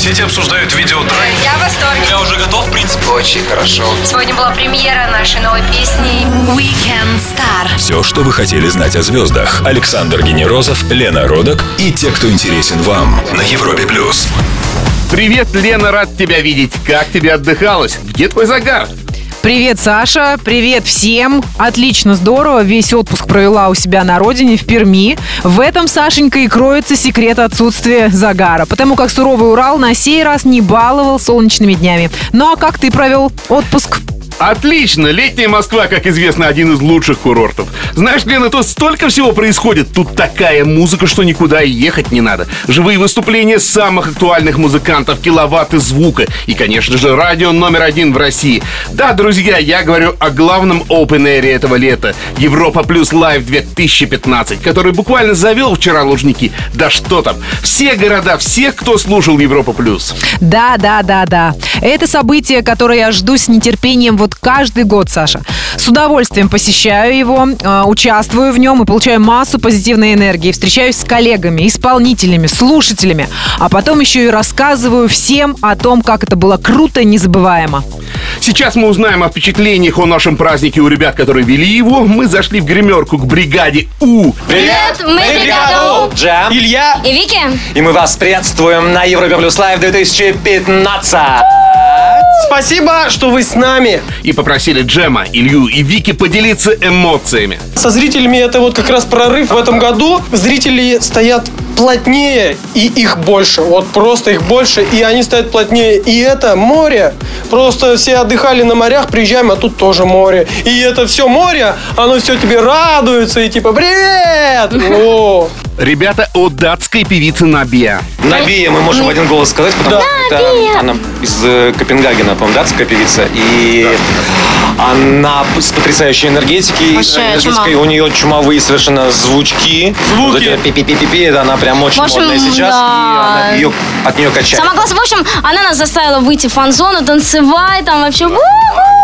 сети обсуждают видеотрек. Я в восторге. Я уже готов, в принципе. Очень хорошо. Сегодня была премьера нашей новой песни Weekend Star. Все, что вы хотели знать о звездах. Александр Генерозов, Лена Родок и те, кто интересен вам на Европе плюс. Привет, Лена, рад тебя видеть. Как тебе отдыхалось? Где твой загар? Привет, Саша. Привет всем. Отлично, здорово. Весь отпуск провела у себя на родине, в Перми. В этом, Сашенька, и кроется секрет отсутствия загара. Потому как суровый Урал на сей раз не баловал солнечными днями. Ну а как ты провел отпуск? Отлично! Летняя Москва, как известно, один из лучших курортов. Знаешь, Лена, тут столько всего происходит. Тут такая музыка, что никуда и ехать не надо. Живые выступления самых актуальных музыкантов, киловатты звука. И, конечно же, радио номер один в России. Да, друзья, я говорю о главном open air этого лета. Европа Плюс Лайв 2015, который буквально завел вчера Лужники. Да что там, все города, всех, кто слушал Европа Плюс. Да, да, да, да. Это событие, которое я жду с нетерпением вот каждый год, Саша. С удовольствием посещаю его, э, участвую в нем и получаю массу позитивной энергии. Встречаюсь с коллегами, исполнителями, слушателями. А потом еще и рассказываю всем о том, как это было круто и незабываемо. Сейчас мы узнаем о впечатлениях о нашем празднике у ребят, которые вели его. Мы зашли в гримерку к бригаде У. Привет, мы бригада У. Джем. Илья. И Вики. И мы вас приветствуем на Европе Плюс Лайв 2015. Спасибо, что вы с нами. И попросили Джема, Илью и Вики поделиться эмоциями. Со зрителями это вот как раз прорыв в этом году. Зрители стоят плотнее, и их больше. Вот просто их больше, и они стоят плотнее. И это море. Просто все отдыхали на морях, приезжаем, а тут тоже море. И это все море, оно все тебе радуется, и типа «Привет!» О, Ребята от датской певицы Набия. Навия мы можем в один голос сказать, потому что это она из э, Копенгагена, по-моему, датская певица. И она с потрясающей энергетикой. Вообще, энергетикой. У нее чумовые совершенно звучки. Звуки. Вот это пи-пи-пи-пи, это она прям очень общем, модная сейчас. да. И она ее, от нее качает. Самое классное, в общем, она нас заставила выйти в фан-зону, танцевать, там вообще... у-ху!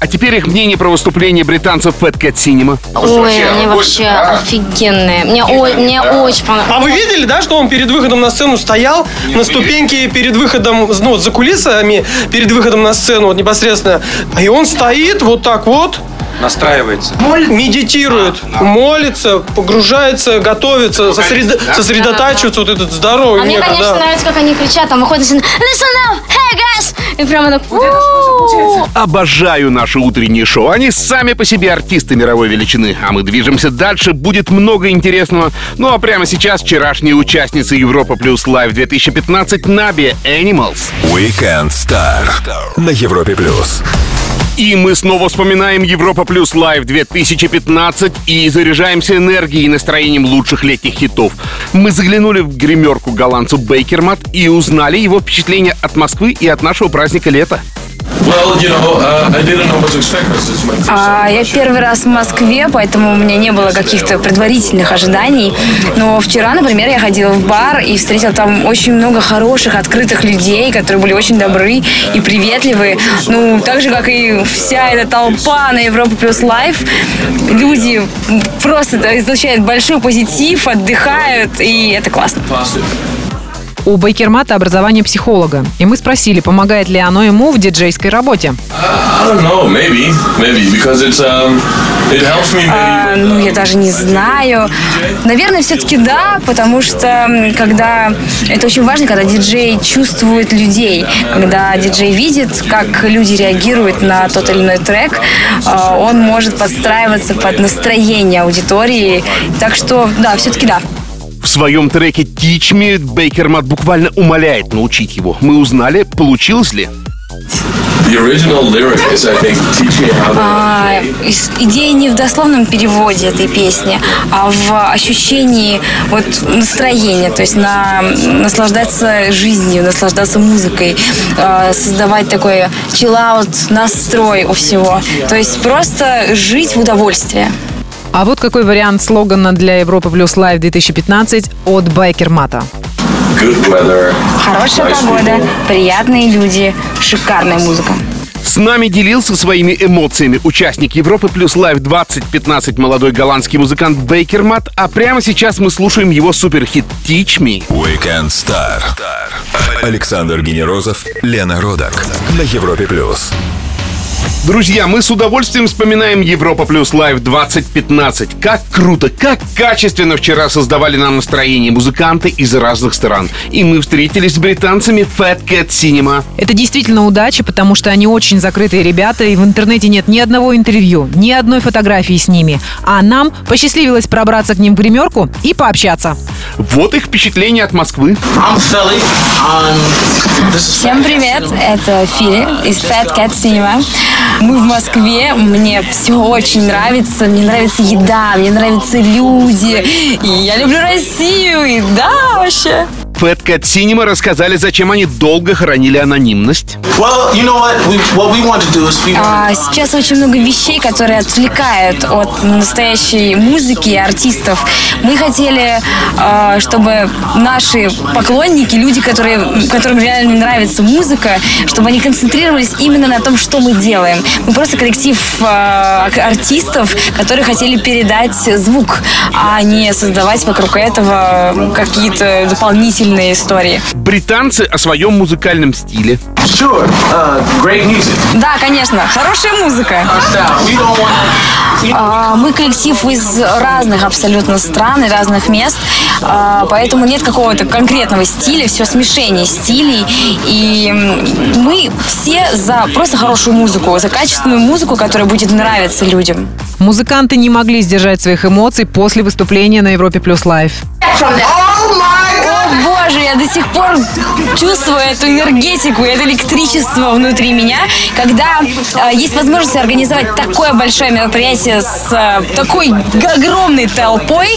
А теперь их мнение про выступление британцев Fat Cat Cinema. Ой, они вообще офигенные. Мне, о- мне очень понравилось. А вы видели, да, что он перед выходом на сцену стоял на ступеньке перед выходом, ну, вот за кулисами, перед выходом на сцену, вот непосредственно. И он стоит вот так вот, Настраивается. медитирует, молится, погружается, готовится, сосредо- сосредотачивается, вот этот здоровый А мне, конечно, да. нравится, как они кричат, там выходит и Listen up, hey guys! И прямо так... Обожаю наши утренние шоу. Они сами по себе артисты мировой величины. А мы движемся дальше. Будет много интересного. Ну а прямо сейчас вчерашняя участница Европа Плюс Live 2015 Nabiha Animals. Weekend Star на Европе плюс. И мы снова вспоминаем Европа Плюс Live 2015 и заряжаемся энергией и настроением лучших летних хитов. Мы заглянули в гримерку голландцу Bakermat и узнали его впечатления от Москвы и от нашего праздника лета. Uh, А, я первый раз в Москве, поэтому у меня не было каких-то предварительных ожиданий. Но вчера, например, я ходила в бар и встретила там очень много хороших, открытых людей, которые были очень добры и приветливые. Ну, так же, как и вся эта толпа на Европа Плюс Live. Люди просто излучают большой позитив, отдыхают, и это классно. У Бейкермата образование психолога. И мы спросили, помогает ли оно ему в диджейской работе. Um, А, ну, я даже не знаю. Наверное, все-таки да, потому что когда это очень важно, когда диджей чувствует людей, когда диджей видит, как люди реагируют на тот или иной трек, а, он может подстраиваться под настроение аудитории. Так что, да, все-таки да. В своем треке Teach Me Бейкермат буквально умоляет научить его. Мы узнали, получилось ли. А, идея не в дословном переводе этой песни, а в ощущении вот настроения, то есть на наслаждаться жизнью, наслаждаться музыкой, а, создавать такой chill-out настрой у всего. То есть просто жить в удовольствии. А вот какой вариант слогана для Европы Плюс Live 2015 от Bakermat а. Good weather. Хорошая nice погода, people. приятные люди, шикарная музыка. С нами делился своими эмоциями участник Европы плюс Live 2015 молодой голландский музыкант Bakermat, а прямо сейчас мы слушаем его суперхит Teach Me. Weekend Star Александр Генерозов, Лена Родак на Европе плюс. Друзья, мы с удовольствием вспоминаем Европа Плюс Лайв 2015. Как круто, как качественно вчера создавали нам настроение музыканты из разных стран. И мы встретились с британцами Fat Cat Cinema. Это действительно удача, потому что они очень закрытые ребята, и в интернете нет ни одного интервью, ни одной фотографии с ними. А нам посчастливилось пробраться к ним в гримерку и пообщаться. Вот их впечатление от Москвы. Всем привет, это Фили из Fat Cat Cinema. Мы в Москве, мне все очень нравится, мне нравится еда, мне нравятся люди, и я люблю Россию, и да, вообще. Fat Cat Cinema рассказали, зачем они долго хранили анонимность. А, сейчас очень много вещей, которые отвлекают от настоящей музыки и артистов. Мы хотели, а, чтобы наши поклонники, люди, которые, которым реально нравится музыка, чтобы они концентрировались именно на том, что мы делаем. Мы просто коллектив а, артистов, которые хотели передать звук, а не создавать вокруг этого какие-то дополнительные истории. Британцы о своем музыкальном стиле. Да, конечно, хорошая музыка. А, Мы коллектив из разных абсолютно стран и разных мест, а, поэтому нет какого-то конкретного стиля, все смешение стилей. И мы все за просто хорошую музыку, за качественную музыку, которая будет нравиться людям. Музыканты не могли сдержать своих эмоций после выступления на Европе Плюс Лайв. До сих пор чувствую эту энергетику, это электричество внутри меня, когда э, есть возможность организовать такое большое мероприятие с э, такой огромной толпой,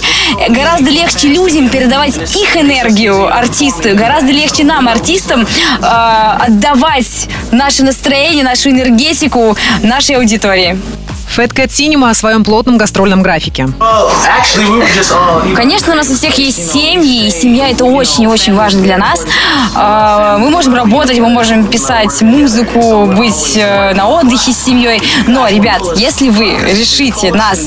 гораздо легче людям передавать их энергию артисту, гораздо легче нам, артистам, э, отдавать наше настроение, нашу энергетику нашей аудитории. Fat Cat Cinema о своем плотном гастрольном графике. Конечно, у нас у всех есть семьи, и семья это очень и очень важно для нас. А, Мы можем работать, мы можем писать музыку, быть э, на отдыхе с семьей. Но, ребят, если вы решите нас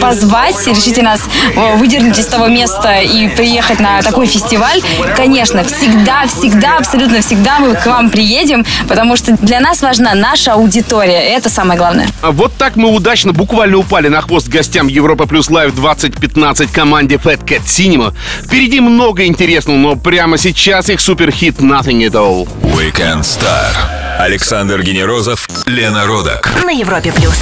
позвать, решите нас э, выдернуть из того места и приехать на такой фестиваль, конечно, всегда, всегда, абсолютно всегда мы к вам приедем, потому что для нас важна наша аудитория. Это самое главное. А Вот так мы удачно буквально упали на хвост гостям Европа Плюс Лайв 2015 команде Fat Cat Cinema. Впереди много интересного, но прямо сейчас их суперхит Nothing at All. Weekend Star. Александр Генерозов, Лена Родак. На Европе плюс.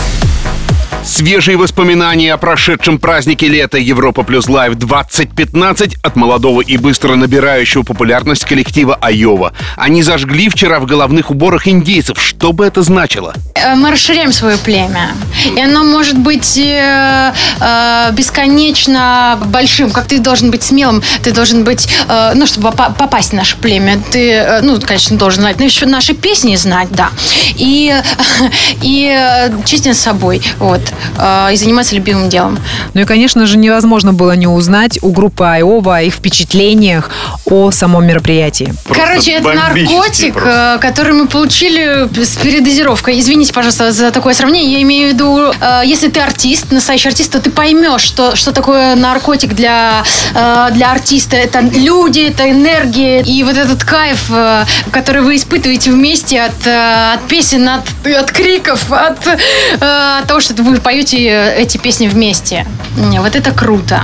Свежие воспоминания о прошедшем празднике лета Европа Плюс Лайв 2015 от молодого и быстро набирающего популярность коллектива Айова. Они зажгли вчера в головных уборах индейцев. Что бы это значило? Э, мы расширяем свое племя. И оно может быть э, э, бесконечно большим. Как ты должен быть смелым, ты должен быть, ну, чтобы попа- попасть в наше племя, ты, ну, конечно, должен знать, но еще наши песни знать, да. И, и честен с собой, вот. Э, и заниматься любимым делом. Ну и, конечно же, невозможно было не узнать у группы Айова о их впечатлениях о самом мероприятии. Короче, это наркотик, просто. э, который мы получили с передозировкой. Извините, пожалуйста, за такое сравнение. Я имею в виду, э, если ты артист, настоящий артист, то ты поймешь, что, что такое наркотик для, э, для артиста. Это люди, это энергия. И вот этот кайф, э, который вы испытываете вместе от, э, от песен, от, от криков, от, э, от того, что вы поете эти песни вместе. Не, Вот это круто.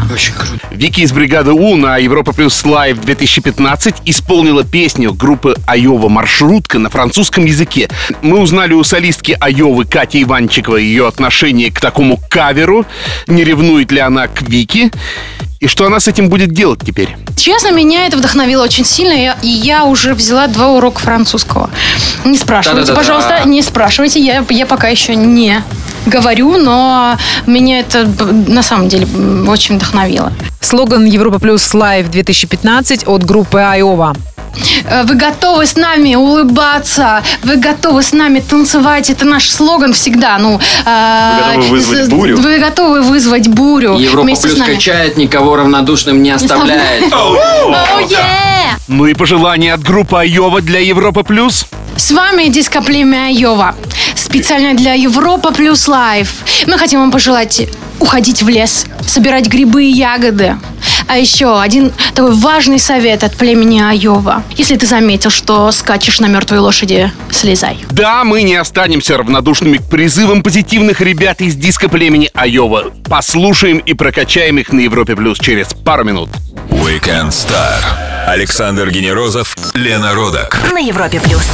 Вики из бригады У на Европа Плюс Лайв 2015 исполнила песню группы Айова «Маршрутка» на французском языке. Мы узнали у солистки Айовы Кати Иванчиковой ее отношение к такому каверу, не ревнует ли она к Вики, и что она с этим будет делать теперь. Честно, меня это вдохновило очень сильно, и я- и я уже взяла два урока французского. Не спрашивайте, Да-да-да-да. пожалуйста, не спрашивайте, я, я пока еще не говорю, но меня это на самом деле очень вдохновило. Слоган Европа Плюс Лайв 2015 от группы Айова. Э, Вы готовы с нами улыбаться, вы готовы с нами танцевать, это наш слоган всегда. Ну, вы готовы вызвать бурю? Вы готовы вызвать бурю Европа вместе плюс с нами. качает, никого равнодушным не оставляет. Ну и пожелание от группы Айова для Европа Плюс. С вами Диско Племя Йова. Специально для Европа Плюс Live. Мы хотим вам пожелать уходить в лес, собирать грибы и ягоды, А еще один такой важный совет от племени Айова. Если ты заметил, что скачешь на мертвой лошади, слезай. Да, мы не останемся равнодушными к призывам позитивных ребят из диско племени Айова. Послушаем и прокачаем их на Европе Плюс через пару минут. Weekend Star. Александр Генерозов, Лена Родак. На Европе плюс.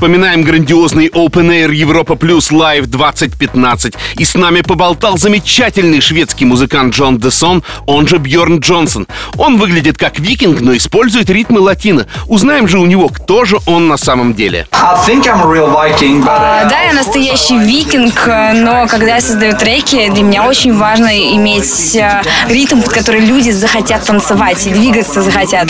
Вспоминаем грандиозный Open Air Европа Плюс Live 2015. И с нами поболтал замечательный шведский музыкант Джон Десон, он же Бьорн Джонсон. Он выглядит как викинг, но использует ритмы латино. Узнаем же у него, кто же он на самом деле. А, да, я настоящий викинг, но когда я создаю треки, для меня очень важно иметь э, ритм, под который люди захотят танцевать и двигаться захотят.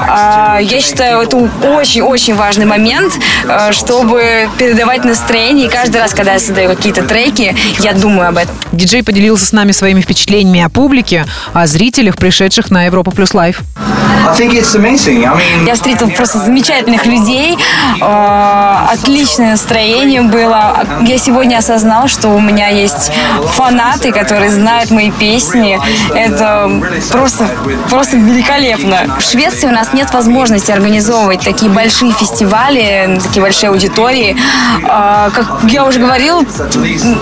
А, я считаю, это очень-очень важный момент, э, чтобы передавать настроение. И каждый раз, когда я создаю какие-то треки, я думаю об этом. Диджей поделился с нами своими впечатлениями о публике, о зрителях, пришедших на Европа Плюс Лайв. Я встретил просто замечательных людей, э, отличное настроение было. Я сегодня осознал, что у меня есть фанаты, которые знают мои песни. Это просто, просто великолепно. В Швеции у нас нет возможности организовывать такие большие фестивали, такие большие аудитории. Э, Как я уже говорил,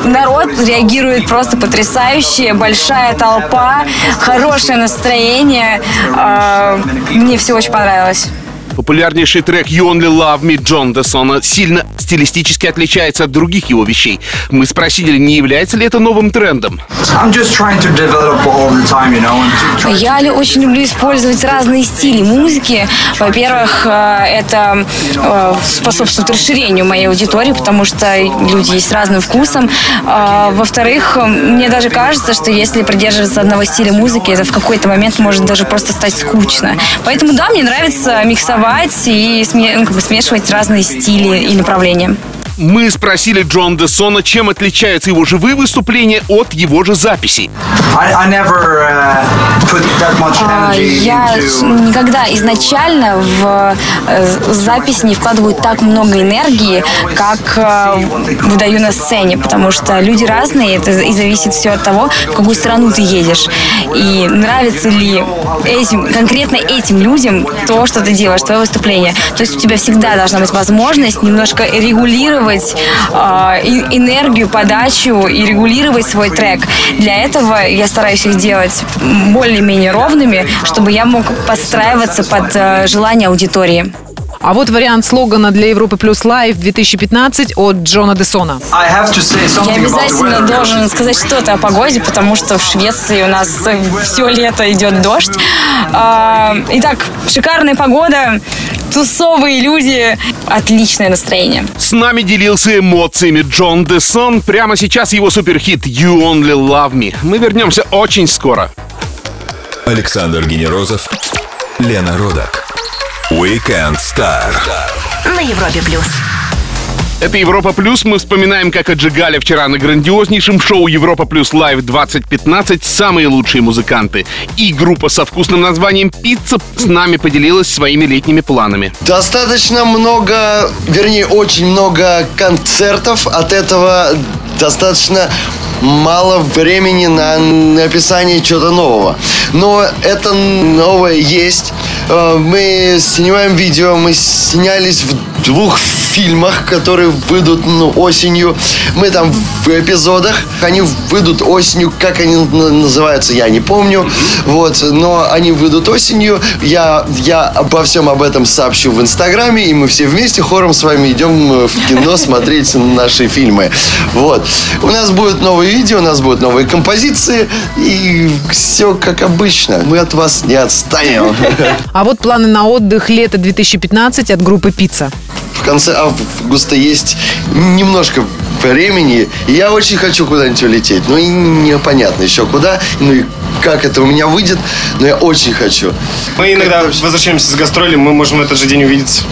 народ реагирует просто потрясающе. Большая толпа, хорошее настроение. Э, Мне все очень понравилось. Популярнейший трек You Only Love Me Джон Десона сильно стилистически отличается от других его вещей. Мы спросили, не является ли это новым трендом. Я ли- очень люблю использовать разные стили музыки. Во-первых, э, это э, способствует расширению моей аудитории, потому что люди есть с разным вкусом. А, Во-вторых, э, мне даже кажется, что если придерживаться одного стиля музыки, это в какой-то момент может даже просто стать скучно. Поэтому да, мне нравится миксовать и сме- ну, смешивать разные стили и направления. Мы спросили Джон Десона, чем отличаются его живые выступления от его же записей. А, Я никогда изначально в э, запись не вкладываю так много энергии, как э, выдаю на сцене, потому что люди разные, это и зависит все от того, в какую страну ты едешь. И нравится ли этим, конкретно этим людям то, что ты делаешь, твое выступление. То есть у тебя всегда должна быть возможность немножко регулировать э, и- энергию, подачу и регулировать свой трек. Для этого я стараюсь их делать более-менее ровными, чтобы я мог подстраиваться под э, желание аудитории. А вот вариант слогана для Европы Плюс Лайв 2015 от Джона Десона. Я обязательно должен сказать что-то о погоде, потому что в Швеции у нас все лето идет дождь. А, Итак, шикарная погода, тусовые люди, отличное настроение. С нами делился эмоциями Джон Десон. Прямо сейчас его суперхит You Only Love Me. Мы вернемся очень скоро. Александр Генерозов, Лена Родак. Weekend Star. На Европе плюс. Это Европа Плюс. Мы вспоминаем, как отжигали вчера на грандиознейшем шоу Европа Плюс Лайв 2015 самые лучшие музыканты. И группа со вкусным названием «Пицца» с нами поделилась своими летними планами. Достаточно много, вернее, очень много концертов. От этого достаточно мало времени на написание чего-то нового. Но это новое есть. Э, Мы снимаем видео, мы снялись в двух фильмах, которые выйдут ну, осенью. Мы там в эпизодах, они выйдут осенью, как они называются, я не помню. Вот, но они выйдут осенью. Я, я обо всем об этом сообщу в Инстаграме, и мы все вместе хором с вами идем э, в кино смотреть наши фильмы. Вот. У нас будет новые видео, у нас будут новые композиции, и все как обычно. Мы от вас не отстанем. А вот планы на отдых лето 2015 от группы «Пицца». В конце августа есть немножко времени, и я очень хочу куда-нибудь улететь. Ну и непонятно еще куда, ну и как это у меня выйдет, но я очень хочу. Мы иногда возвращаемся с гастролей, мы можем в этот же день увидеться.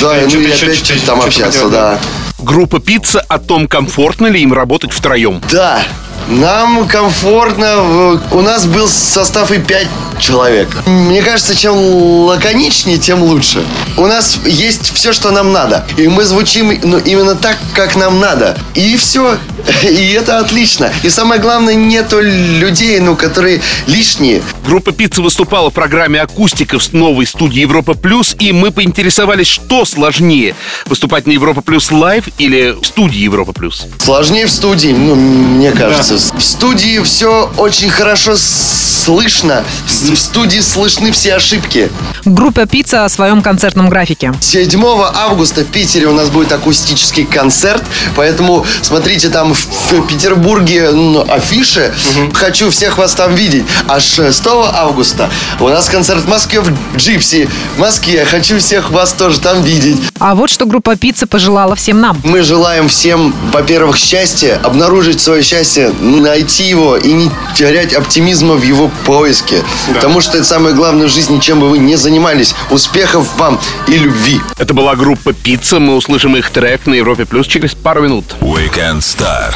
Да, ну и опять что-то- там что-то общаться, поделать, да. Группа «Пицца» о том, комфортно ли им работать втроем. Да, нам комфортно. У нас был состав и пять человек. Мне кажется, чем лаконичнее, тем лучше. У нас есть все, что нам надо. И мы звучим ну, именно так, как нам надо. И все. И это отлично. И самое главное, нету людей, ну, которые лишние. Группа «Пицца» выступала в программе «Акустика» в новой студии «Европа Плюс», и мы поинтересовались, что сложнее – выступать на «Европа Плюс Лайв» или в студии «Европа Плюс». Сложнее в студии, ну, мне кажется. В студии все очень хорошо слышно. В студии слышны все ошибки. Группа «Пицца» о своем концертном графике. 7 августа в Питере у нас будет акустический концерт, поэтому смотрите там в Петербурге ну, афиши. Хочу всех вас там видеть. А 6 августа у нас концерт в Москве в Джипси. В Москве. Хочу всех вас тоже там видеть. А вот что группа «Пицца» пожелала всем нам. Мы желаем всем, во-первых, счастья, обнаружить свое счастье, найти его и не терять оптимизма в его поиске. Потому что это самое главное в жизни, чем бы вы ни занимались. Успехов вам и любви. Это была группа «Пицца». Мы услышим их трек на Европе Плюс через пару минут. Weekend Star.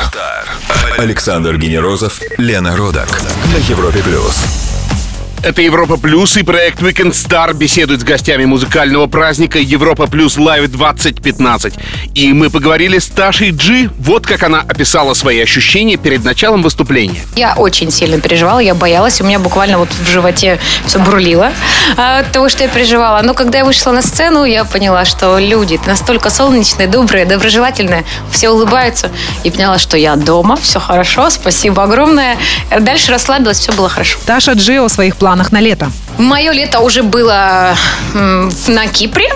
Александр Генерозов, Лена Родак на Европе плюс. Это Европа Плюс и проект Weekend Star беседует с гостями музыкального праздника Европа Плюс Лайв 2015. И мы поговорили с Ташей Джи. Вот как она описала свои ощущения перед началом выступления. Я очень сильно переживала, я боялась. У меня буквально вот в животе все бурлило а, от того, что я переживала. Но когда я вышла на сцену, я поняла, что люди настолько солнечные, добрые, доброжелательные, все улыбаются. И поняла, что я дома, все хорошо, спасибо огромное. Дальше расслабилась, все было хорошо. Таша Джи о своих планах на лето. Мое лето уже было на Кипре.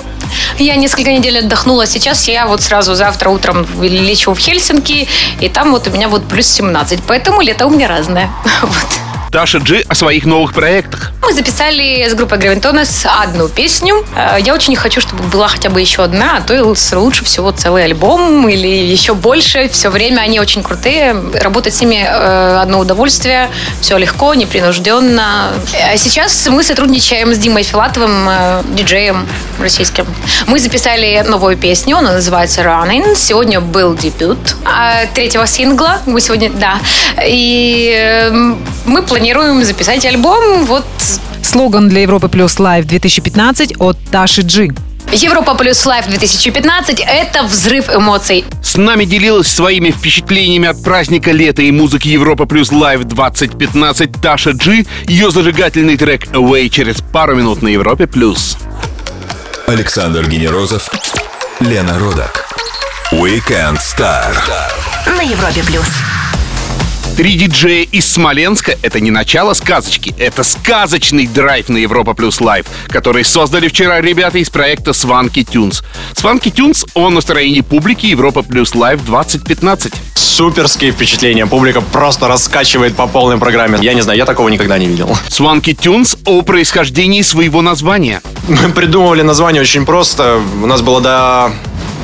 Я несколько недель отдохнула. Сейчас я вот сразу завтра утром лечу в Хельсинки, и там вот у меня вот плюс 17. Поэтому лето у меня разное. Вот. Таша Джи о своих новых проектах. Мы записали с группой Гравитонес одну песню. Э, Я очень хочу, чтобы была хотя бы еще одна, а то лучше всего целый альбом или еще больше. Все время они очень крутые. Работать с ними э, одно удовольствие. Все легко, непринужденно. А сейчас мы сотрудничаем с Димой Филатовым, э, диджеем российским. Мы записали новую песню, она называется Running. Сегодня был дебют третьего сингла. Мы сегодня, да. И мы планируем записать альбом вот Слоган для Европы Плюс Live 2015 от Таши Джи. Европа плюс Live 2015 – это взрыв эмоций. С нами делилась своими впечатлениями от праздника лета и музыки Европа Плюс Live 2015 Таша Джи. Ее зажигательный трек «Away» через пару минут на Европе Плюс. Александр Генерозов, Лена Родак. Weekend Star. На Европе плюс. Три диджея из Смоленска — это не начало сказочки, это сказочный драйв на Европа Плюс Live, который создали вчера ребята из проекта Swanky Tunes. Swanky Tunes о настроении публики Европа Плюс Live 2015. Суперские впечатления. Публика просто раскачивает по полной программе. Я не знаю, я такого никогда не видел. Swanky Тюнс о происхождении своего названия. Мы придумывали название очень просто. У нас было до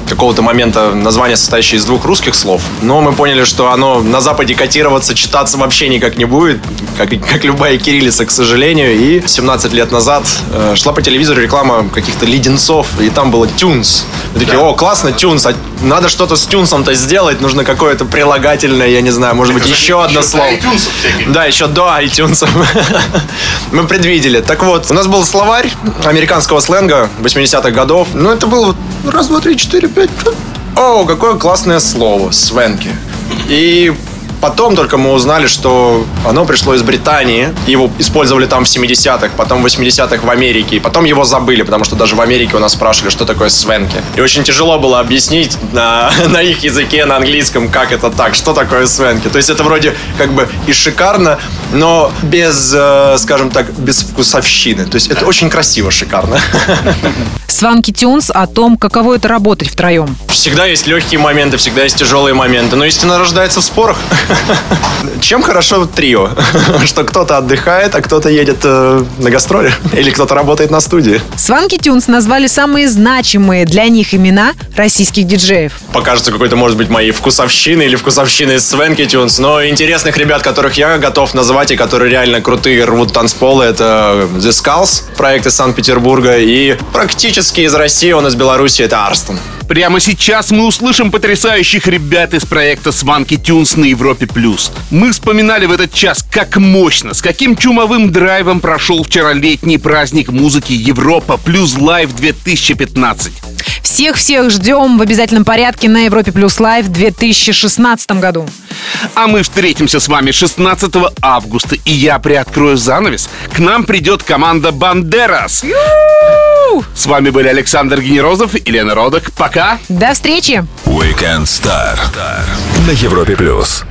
какого-то момента название, состоящее из двух русских слов. Но мы поняли, что оно на Западе котироваться, читаться вообще никак не будет, как, как любая кириллица, к сожалению. И 17 лет назад э, шла по телевизору реклама каких-то леденцов, и там было тюнс. Мы такие, о, классно, тюнс, а надо что-то с тюнсом-то сделать, нужно какое-то прилагательное, я не знаю, может быть, еще одно слово. Да, еще до iTunes. Мы предвидели. Так вот, у нас был словарь американского сленга 80-х годов. Ну, это было раз, два, три, четыре, пять. О, какое классное слово. Свенки. И Потом только мы узнали, что оно пришло из Британии. Его использовали там в 70-х, потом в 80-х в Америке. И потом его забыли, потому что даже в Америке у нас спрашивали, что такое свенки. И очень тяжело было объяснить на, на их языке, на английском, как это так, что такое свенки. То есть это вроде как бы и шикарно, но без, э, скажем так, без вкусовщины. То есть это очень красиво, шикарно. Сванки Тюнс о том, каково это работать втроем. Всегда есть легкие моменты, всегда есть тяжелые моменты, но истина рождается в спорах. Чем хорошо трио? Что кто-то отдыхает, а кто-то едет э, на гастроли. Или кто-то работает на студии. Сванки Тюнс назвали самые значимые для них имена российских диджеев. Покажется какой-то, может быть, моей вкусовщины или вкусовщины из Свенки Тюнс, но интересных ребят, которых я готов назвать и которые реально крутые, рвут танцполы, это The Skulls, проект из Санкт-Петербурга, и практически из России, он из Беларуси, это Арстон. Прямо сейчас мы услышим потрясающих ребят из проекта Swanky Tunes на Европе Плюс. Мы вспоминали в этот час, как мощно, с каким чумовым драйвом прошел вчера летний праздник музыки Европа Плюс Live 2015. Всех-всех ждем в обязательном порядке на Европе Плюс Live в 2016 году. А мы встретимся с вами 16 августа, и я приоткрою занавес. К нам придет команда Бандерас. С вами были Александр Генерозов и Лена Родок. Пока. До встречи. Weekend Star на Европе плюс.